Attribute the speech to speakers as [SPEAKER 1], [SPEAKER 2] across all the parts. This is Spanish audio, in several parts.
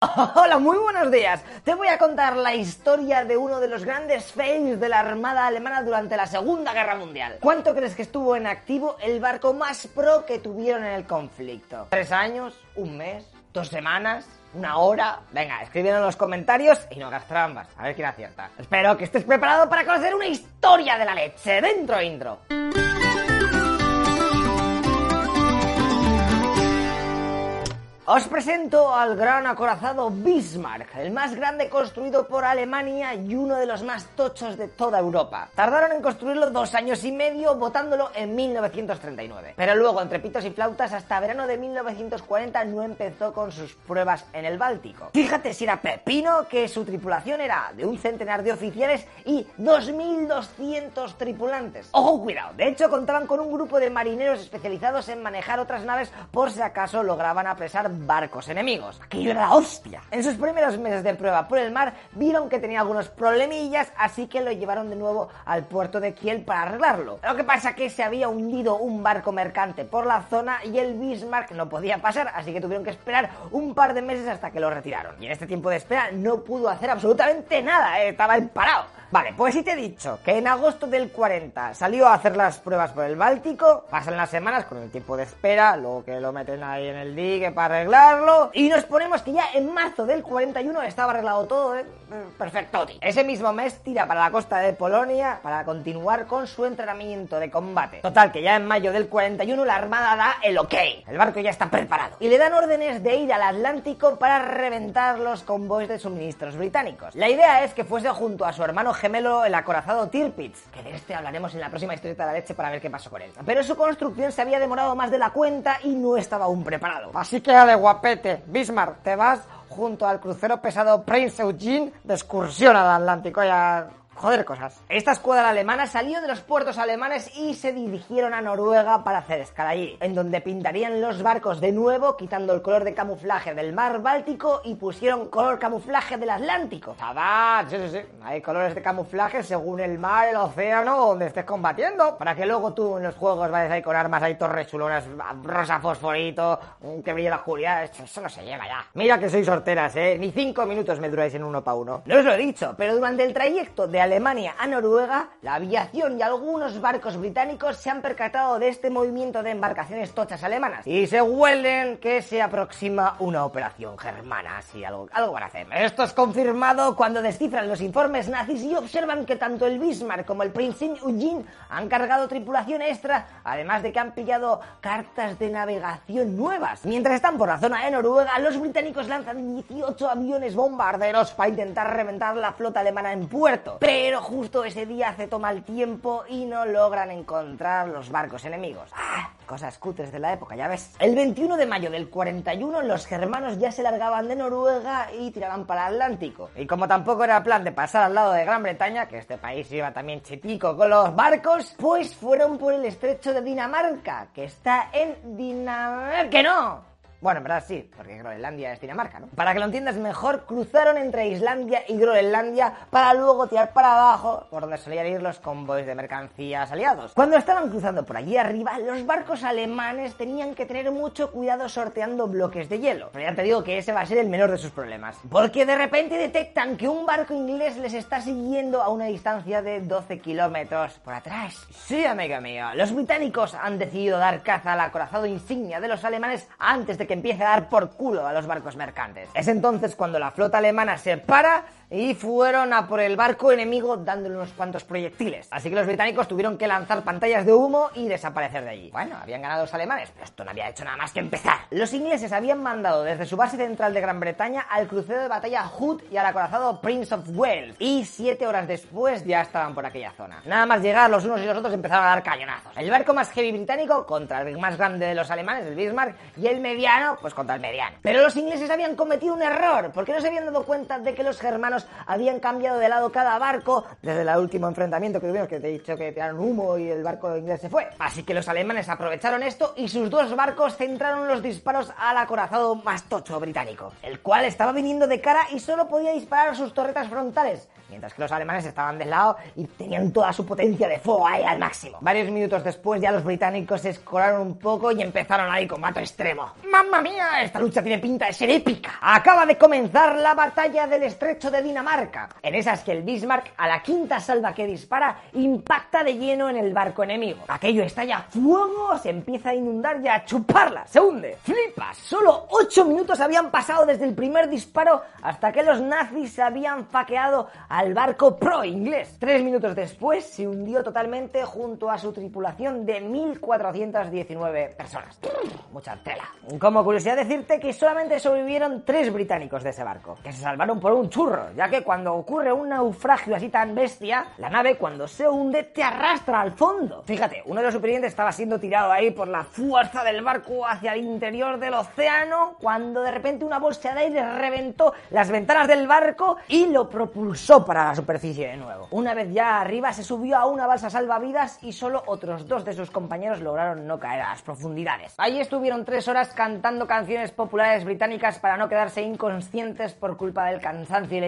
[SPEAKER 1] Hola, muy buenos días. Te voy a contar la historia de uno de los grandes fails de la Armada Alemana durante la Segunda Guerra Mundial. ¿Cuánto crees que estuvo en activo el barco más pro que tuvieron en el conflicto? ¿Tres años? ¿Un mes? ¿Dos semanas? ¿Una hora? Venga, escríbelo en los comentarios y no hagas trampas. A ver quién acierta. Espero que estés preparado para conocer una historia de la leche. Dentro intro. Os presento al gran acorazado Bismarck, el más grande construido por Alemania y uno de los más tochos de toda Europa. Tardaron en construirlo dos años y medio, botándolo en 1939. Pero luego, entre pitos y flautas, hasta verano de 1940 no empezó con sus pruebas en el Báltico. Fíjate si era pepino que su tripulación era de un centenar de oficiales y 2.200 tripulantes. Ojo, cuidado, de hecho contaban con un grupo de marineros especializados en manejar otras naves por si acaso lograban apresar barcos enemigos. Aquello era la hostia. En sus primeros meses de prueba por el mar vieron que tenía algunos problemillas, así que lo llevaron de nuevo al puerto de Kiel para arreglarlo. Lo que pasa que se había hundido un barco mercante por la zona y el Bismarck no podía pasar, así que tuvieron que esperar un par de meses hasta que lo retiraron. Y en este tiempo de espera no pudo hacer absolutamente nada, eh, estaba parado. Vale, pues si te he dicho que en agosto del 40 salió a hacer las pruebas por el Báltico, pasan las semanas con el tiempo de espera, luego que lo meten ahí en el dique para y nos ponemos que ya en marzo del 41 estaba arreglado todo, ¿eh? perfecto. Ese mismo mes tira para la costa de Polonia para continuar con su entrenamiento de combate. Total, que ya en mayo del 41 la Armada da el ok, el barco ya está preparado, y le dan órdenes de ir al Atlántico para reventar los convoys de suministros británicos. La idea es que fuese junto a su hermano gemelo el acorazado Tirpitz, que de este hablaremos en la próxima historieta de la leche para ver qué pasó con él. Pero su construcción se había demorado más de la cuenta y no estaba aún preparado. Así que guapete, Bismarck, te vas junto al crucero pesado Prince Eugene de excursión al Atlántico. Ya joder cosas. Esta escuadra alemana salió de los puertos alemanes y se dirigieron a Noruega para hacer escala allí, en donde pintarían los barcos de nuevo, quitando el color de camuflaje del mar Báltico y pusieron color camuflaje del Atlántico. ¡Tabá! Sí, sí, sí. Hay colores de camuflaje según el mar, el océano, donde estés combatiendo. Para que luego tú en los juegos vayas ahí con armas ahí torres chulonas, rosa fosforito, que brille la oscuridad. Eso no se lleva ya. Mira que sois sorteras, ¿eh? Ni cinco minutos me duráis en uno para uno. No os lo he dicho, pero durante el trayecto de Alemania a Noruega, la aviación y algunos barcos británicos se han percatado de este movimiento de embarcaciones tochas alemanas y se huelen que se aproxima una operación germana, así algo, algo van a hacer. Esto es confirmado cuando descifran los informes nazis y observan que tanto el Bismarck como el Prince Eugene han cargado tripulación extra, además de que han pillado cartas de navegación nuevas. Mientras están por la zona de Noruega, los británicos lanzan 18 aviones bombarderos para intentar reventar la flota alemana en puerto. Justo ese día hace toma el tiempo y no logran encontrar los barcos enemigos. ¡Ah! Cosas cutres de la época, ya ves. El 21 de mayo del 41 los germanos ya se largaban de Noruega y tiraban para el Atlántico. Y como tampoco era plan de pasar al lado de Gran Bretaña, que este país iba también chetico con los barcos, pues fueron por el estrecho de Dinamarca, que está en Dinamarca. ¡Que no! Bueno, en verdad sí, porque Groenlandia es Dinamarca, ¿no? Para que lo entiendas mejor, cruzaron entre Islandia y Groenlandia para luego tirar para abajo, por donde solían ir los convoys de mercancías aliados. Cuando estaban cruzando por allí arriba, los barcos alemanes tenían que tener mucho cuidado sorteando bloques de hielo. Pero ya te digo que ese va a ser el menor de sus problemas. Porque de repente detectan que un barco inglés les está siguiendo a una distancia de 12 kilómetros por atrás. Sí, amigo mío, los británicos han decidido dar caza al acorazado insignia de los alemanes antes de que empiece a dar por culo a los barcos mercantes. Es entonces cuando la flota alemana se para y fueron a por el barco enemigo dándole unos cuantos proyectiles. Así que los británicos tuvieron que lanzar pantallas de humo y desaparecer de allí. Bueno, habían ganado los alemanes, pero esto no había hecho nada más que empezar. Los ingleses habían mandado desde su base central de Gran Bretaña al crucero de batalla Hood y al acorazado Prince of Wales, y siete horas después ya estaban por aquella zona. Nada más llegar, los unos y los otros empezaron a dar cañonazos. El barco más heavy británico contra el más grande de los alemanes, el Bismarck, y el mediano, pues contra el mediano. Pero los ingleses habían cometido un error, porque no se habían dado cuenta de que los germanos habían cambiado de lado cada barco desde el último enfrentamiento que tuvimos, que te he dicho que tiraron humo y el barco inglés se fue. Así que los alemanes aprovecharon esto y sus dos barcos centraron los disparos al acorazado más tocho británico, el cual estaba viniendo de cara y solo podía disparar sus torretas frontales, mientras que los alemanes estaban del lado y tenían toda su potencia de fuego ahí al máximo. Varios minutos después ya los británicos se escoraron un poco y empezaron ahí combate extremo. ¡Mamma mía! Esta lucha tiene pinta de ser épica. Acaba de comenzar la batalla del estrecho de En esas que el Bismarck, a la quinta salva que dispara, impacta de lleno en el barco enemigo. Aquello estalla fuego, se empieza a inundar y a chuparla, se hunde. ¡Flipas! Solo 8 minutos habían pasado desde el primer disparo hasta que los nazis habían faqueado al barco pro inglés. Tres minutos después se hundió totalmente junto a su tripulación de 1.419 personas. Mucha tela. Como curiosidad decirte que solamente sobrevivieron tres británicos de ese barco, que se salvaron por un churro, ya que cuando ocurre un naufragio así tan bestia, la nave cuando se hunde te arrastra al fondo. Fíjate, uno de los supervivientes estaba siendo tirado ahí por la fuerza del barco hacia el interior del océano, cuando de repente una bolsa de aire reventó las ventanas del barco y lo propulsó para la superficie de nuevo. Una vez ya arriba se subió a una balsa salvavidas y solo otros dos de sus compañeros lograron no caer a las profundidades. Allí estuvieron tres horas cantando canciones populares británicas para no quedarse inconscientes por culpa del cansancio y la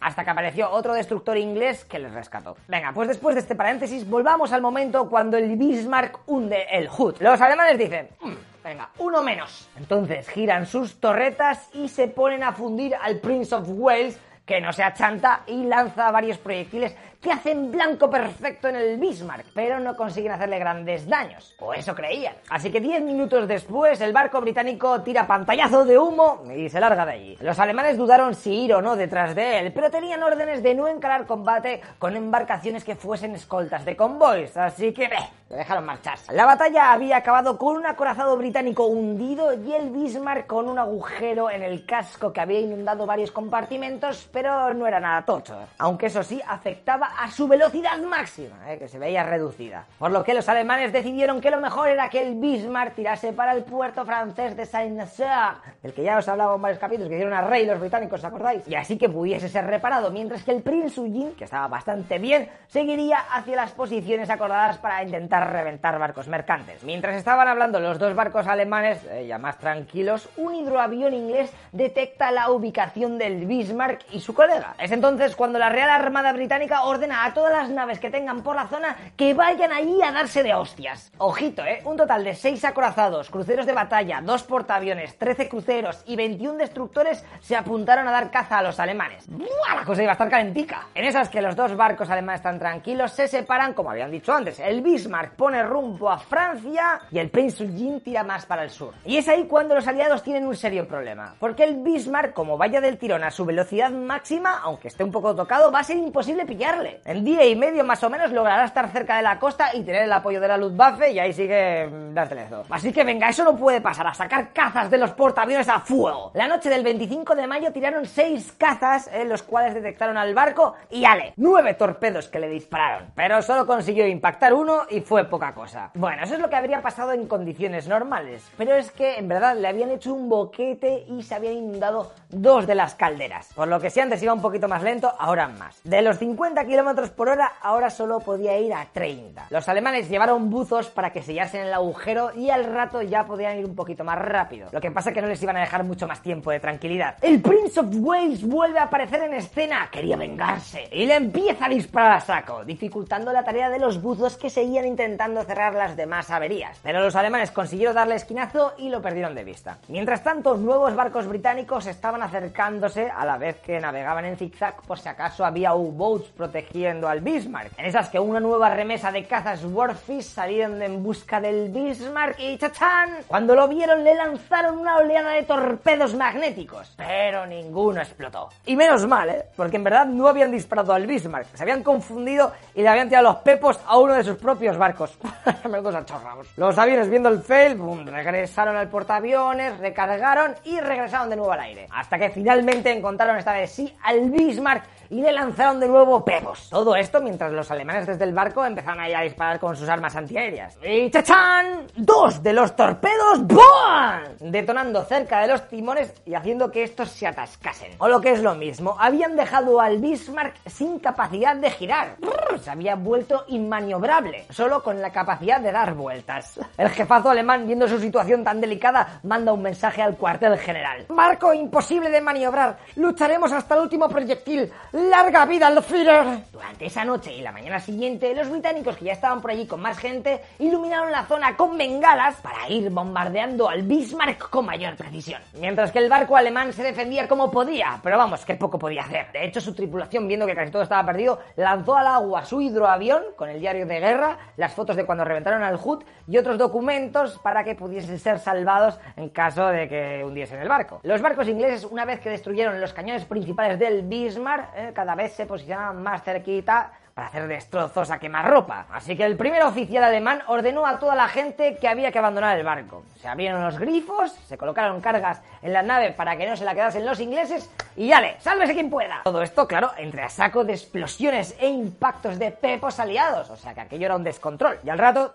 [SPEAKER 1] hasta que apareció otro destructor inglés que les rescató. Venga, pues después de este paréntesis, volvamos al momento cuando el Bismarck hunde el Hood. Los alemanes dicen... "Mm, Venga, uno menos. Entonces giran sus torretas y se ponen a fundir al Prince of Wales, que no se achanta y lanza varios proyectiles que hacen blanco perfecto en el Bismarck, pero no consiguen hacerle grandes daños. O eso creían. Así que 10 minutos después, el barco británico tira pantallazo de humo y se larga de allí. Los alemanes dudaron si ir o no detrás de él, pero tenían órdenes de no encarar combate con embarcaciones que fuesen escoltas de convoys, así que bleh, lo dejaron marcharse. La batalla había acabado con un acorazado británico hundido y el Bismarck con un agujero en el casco que había inundado varios compartimentos, pero no era nada tocho. Aunque eso sí, afectaba a su velocidad máxima, eh, que se veía reducida. Por lo que los alemanes decidieron que lo mejor era que el Bismarck tirase para el puerto francés de Saint-Nazaire, del que ya os hablaba en varios capítulos, que hicieron a rey los británicos, ¿os acordáis? Y así que pudiese ser reparado, mientras que el Prince Eugene, que estaba bastante bien, seguiría hacia las posiciones acordadas para intentar reventar barcos mercantes. Mientras estaban hablando los dos barcos alemanes, eh, ya más tranquilos, un hidroavión inglés detecta la ubicación del Bismarck y su colega. Es entonces cuando la Real Armada Británica ordena a todas las naves que tengan por la zona que vayan allí a darse de hostias. Ojito, ¿eh? Un total de 6 acorazados, cruceros de batalla, 2 portaaviones, 13 cruceros y 21 destructores se apuntaron a dar caza a los alemanes. ¡Buah! La cosa iba a estar calentica. En esas que los dos barcos alemanes están tranquilos, se separan, como habían dicho antes. El Bismarck pone rumbo a Francia y el Eugene tira más para el sur. Y es ahí cuando los aliados tienen un serio problema. Porque el Bismarck, como vaya del tirón a su velocidad máxima, aunque esté un poco tocado, va a ser imposible pillarle. En día y medio más o menos logrará estar cerca de la costa y tener el apoyo de la Luftwaffe y ahí sigue mm, das telezo. Así que venga, eso no puede pasar, a sacar cazas de los portaaviones a fuego. La noche del 25 de mayo tiraron seis cazas, en los cuales detectaron al barco y ale, nueve torpedos que le dispararon. Pero solo consiguió impactar uno y fue poca cosa. Bueno, eso es lo que habría pasado en condiciones normales, pero es que en verdad le habían hecho un boquete y se habían inundado dos de las calderas. Por lo que si antes iba un poquito más lento, ahora más. De los 50 kilómetros por hora, ahora solo podía ir a 30. Los alemanes llevaron buzos para que sellasen el agujero y al rato ya podían ir un poquito más rápido. Lo que pasa es que no les iban a dejar mucho más tiempo de tranquilidad. El Prince of Wales vuelve a aparecer en escena, quería vengarse, y le empieza a disparar a saco, dificultando la tarea de los buzos que seguían intentando cerrar las demás averías. Pero los alemanes consiguieron darle esquinazo y lo perdieron de vista. Mientras tanto, nuevos barcos británicos estaban acercándose a la vez que navegaban en zigzag por si acaso había U-boats protegiendo al Bismarck. En esas que una nueva remesa de cazas Warfish salieron en busca del Bismarck y ¡chachán! Cuando lo vieron le lanzaron una oleada de torpedos magnéticos, pero ninguno explotó. Y menos mal, ¿eh? Porque en verdad no habían disparado al Bismarck, se habían confundido y le habían tirado los pepos a uno de sus propios barcos. Achorrados. Los aviones viendo el fail, boom, regresaron al portaaviones, recargaron y regresaron de nuevo al aire. Hasta que finalmente encontraron esta vez sí al Bismarck y le lanzaron de nuevo pepos. Todo esto mientras los alemanes desde el barco empezaron a a disparar con sus armas antiaéreas. Y ¡chachán! Dos de los torpedos ¡BOOM! detonando cerca de los timones y haciendo que estos se atascasen. O lo que es lo mismo, habían dejado al Bismarck sin capacidad de girar. Se había vuelto inmaniobrable, solo con la capacidad de dar vueltas. El jefazo alemán, viendo su situación tan delicada, manda un mensaje al cuartel general. Barco imposible de maniobrar. Lucharemos hasta el último proyectil. ¡Larga vida al Führer! Durante esa noche y la mañana siguiente, los británicos que ya estaban por allí con más gente, iluminaron la zona con bengalas para ir bombardeando al Bismarck con mayor precisión. Mientras que el barco alemán se defendía como podía, pero vamos, que poco podía hacer. De hecho, su tripulación, viendo que casi todo estaba perdido, lanzó al agua su hidroavión con el diario de guerra, las fotos de cuando reventaron al Hood y otros documentos para que pudiesen ser salvados en caso de que hundiesen el barco. Los barcos ingleses, una vez que destruyeron los cañones principales del Bismarck, eh, cada vez se posicionaban más cerquita para hacer destrozos a quemarropa. Así que el primer oficial alemán ordenó a toda la gente que había que abandonar el barco. Se abrieron los grifos, se colocaron cargas en la nave para que no se la quedasen los ingleses y ¡yale! ¡Sálvese quien pueda! Todo esto, claro, entre a saco de explosiones e impactos de pepos aliados. O sea que aquello era un descontrol. Y al rato...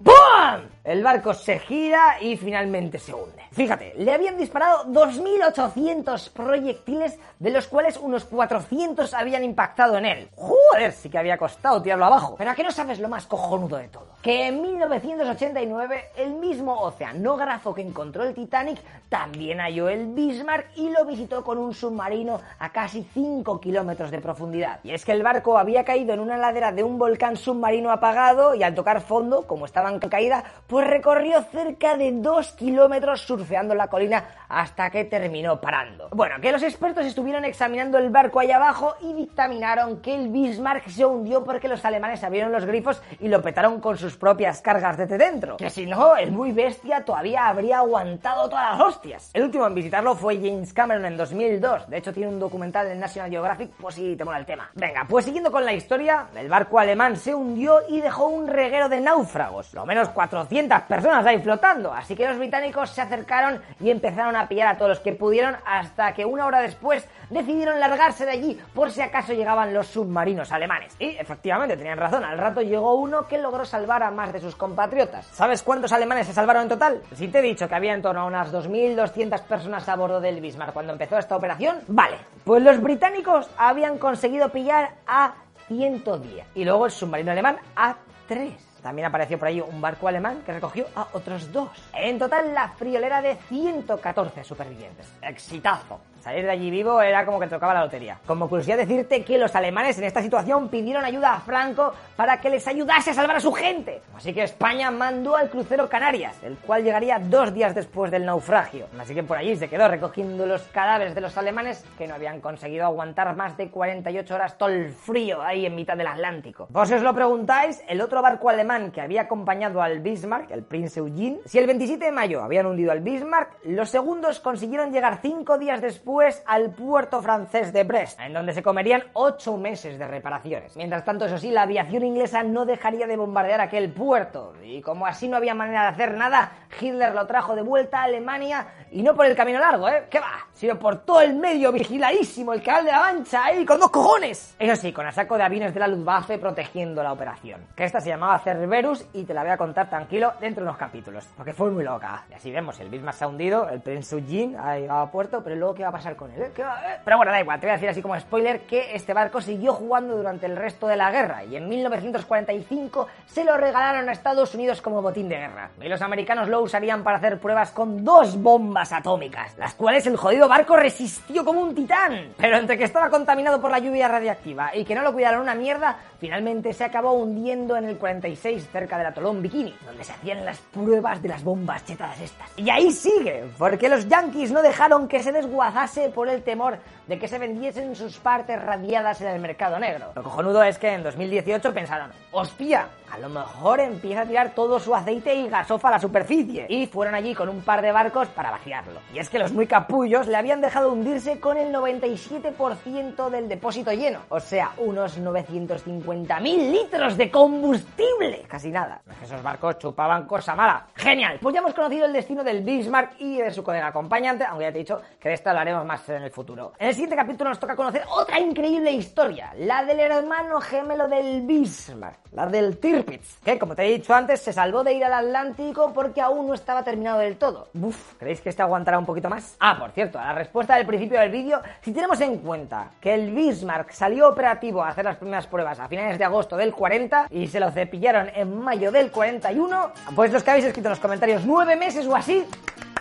[SPEAKER 1] ¡Bum! El barco se gira y finalmente se hunde. Fíjate, le habían disparado 2.800 proyectiles, de los cuales unos 400 habían impactado en él. Joder, sí que había costado tirarlo abajo. Pero aquí no sabes lo más cojonudo de todo. Que en 1989 el mismo oceanógrafo que encontró el Titanic también halló el Bismarck y lo visitó con un submarino a casi 5 kilómetros de profundidad. Y es que el barco había caído en una ladera de un volcán submarino apagado y al tocar fondo, como estaba en caída, pues recorrió cerca de 2 kilómetros surfeando la colina hasta que terminó parando. Bueno, que los expertos estuvieron examinando el barco allá abajo y dictaminaron que el Bismarck se hundió porque los alemanes abrieron los grifos y lo petaron con sus propias cargas desde dentro. Que si no, el muy bestia todavía habría aguantado todas las hostias. El último en visitarlo fue James Cameron en 2002. De hecho, tiene un documental en National Geographic, pues si te mola el tema. Venga, pues siguiendo con la historia, el barco alemán se hundió y dejó un reguero de náufragos. Lo menos 400 personas ahí flotando. Así que los británicos se acercaron y empezaron a pillar a todos los que pudieron hasta que una hora después decidieron largarse de allí por si acaso llegaban los submarinos alemanes. Y efectivamente tenían razón, al rato llegó uno que logró salvar a más de sus compatriotas. ¿Sabes cuántos alemanes se salvaron en total? Si te he dicho que había en torno a unas 2.200 personas a bordo del Bismarck cuando empezó esta operación, vale, pues los británicos habían conseguido pillar a 110 y luego el submarino alemán a 3. También apareció por ahí un barco alemán que recogió a otros dos. En total, la friolera de 114 supervivientes. ¡Exitazo! Salir de allí vivo era como que tocaba la lotería. Como curiosidad decirte que los alemanes en esta situación pidieron ayuda a Franco para que les ayudase a salvar a su gente. Así que España mandó al crucero Canarias, el cual llegaría dos días después del naufragio. Así que por allí se quedó recogiendo los cadáveres de los alemanes que no habían conseguido aguantar más de 48 horas todo el frío ahí en mitad del Atlántico. Vos os lo preguntáis, el otro barco alemán que había acompañado al Bismarck, el Prince Eugene, si el 27 de mayo habían hundido al Bismarck, los segundos consiguieron llegar cinco días después al puerto francés de Brest, en donde se comerían ocho meses de reparaciones. Mientras tanto, eso sí, la aviación inglesa no dejaría de bombardear aquel puerto, y como así no había manera de hacer nada, Hitler lo trajo de vuelta a Alemania, y no por el camino largo, ¿eh? ¿Qué va? Sino por todo el medio vigiladísimo, el canal de la Mancha, ahí con dos cojones. Eso sí, con el saco de aviones de la Luftwaffe protegiendo la operación. Que esta se llamaba Cerberus y te la voy a contar tranquilo dentro de unos capítulos, porque fue muy loca. Y así vemos, el Bismarck se ha hundido, el Prince Eugene ha llegado a puerto, pero luego ¿qué va a pasar con él? ¿Eh? ¿Eh? Pero bueno, da igual, te voy a decir así como spoiler que este barco siguió jugando durante el resto de la guerra y en 1945 se lo regalaron a Estados Unidos como botín de guerra. Y los americanos lo usarían para hacer pruebas con dos bombas atómicas, las cuales el jodido barco resistió como un titán. Pero entre que estaba contaminado por la lluvia radiactiva y que no lo cuidaron una mierda, finalmente se acabó hundiendo en el 46 2006 cerca del atolón Bikini, donde se hacían las pruebas de las bombas chetadas estas. Y ahí sigue, porque los yankees no dejaron que se desguazase por el temor de que se vendiesen sus partes radiadas en el mercado negro. Lo cojonudo es que en 2018 pensaron, hostia, a lo mejor empieza a tirar todo su aceite y gasofa a la superficie. Y fueron allí con un par de barcos para vaciarlo. Y es que los muy capullos le habían dejado hundirse con el 97% del depósito lleno. O sea, unos 950.000 litros de combustible. Casi nada. Esos barcos chupaban cosa mala. Genial. Pues ya hemos conocido el destino del Bismarck y de su colega acompañante, aunque ya te he dicho que de esto hablaremos más en el futuro. En el siguiente capítulo nos toca conocer otra increíble historia. La del hermano gemelo del Bismarck. La del Tirpitz. Que, como te he dicho antes, se salvó de ir al Atlántico porque aún no estaba terminado del todo. Uf, ¿creéis que este aguantará un poquito más? Ah, por cierto, a la respuesta del principio del vídeo, si tenemos en cuenta que el Bismarck salió operativo a hacer las primeras pruebas a finales de agosto del 40 y se lo cepillaron en mayo del 41, pues los que habéis escrito en los comentarios nueve meses o así,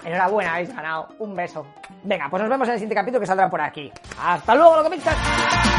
[SPEAKER 1] enhorabuena, habéis ganado. Un beso. Venga, pues nos vemos en el siguiente capítulo que saldrá por aquí. ¡Hasta luego, lo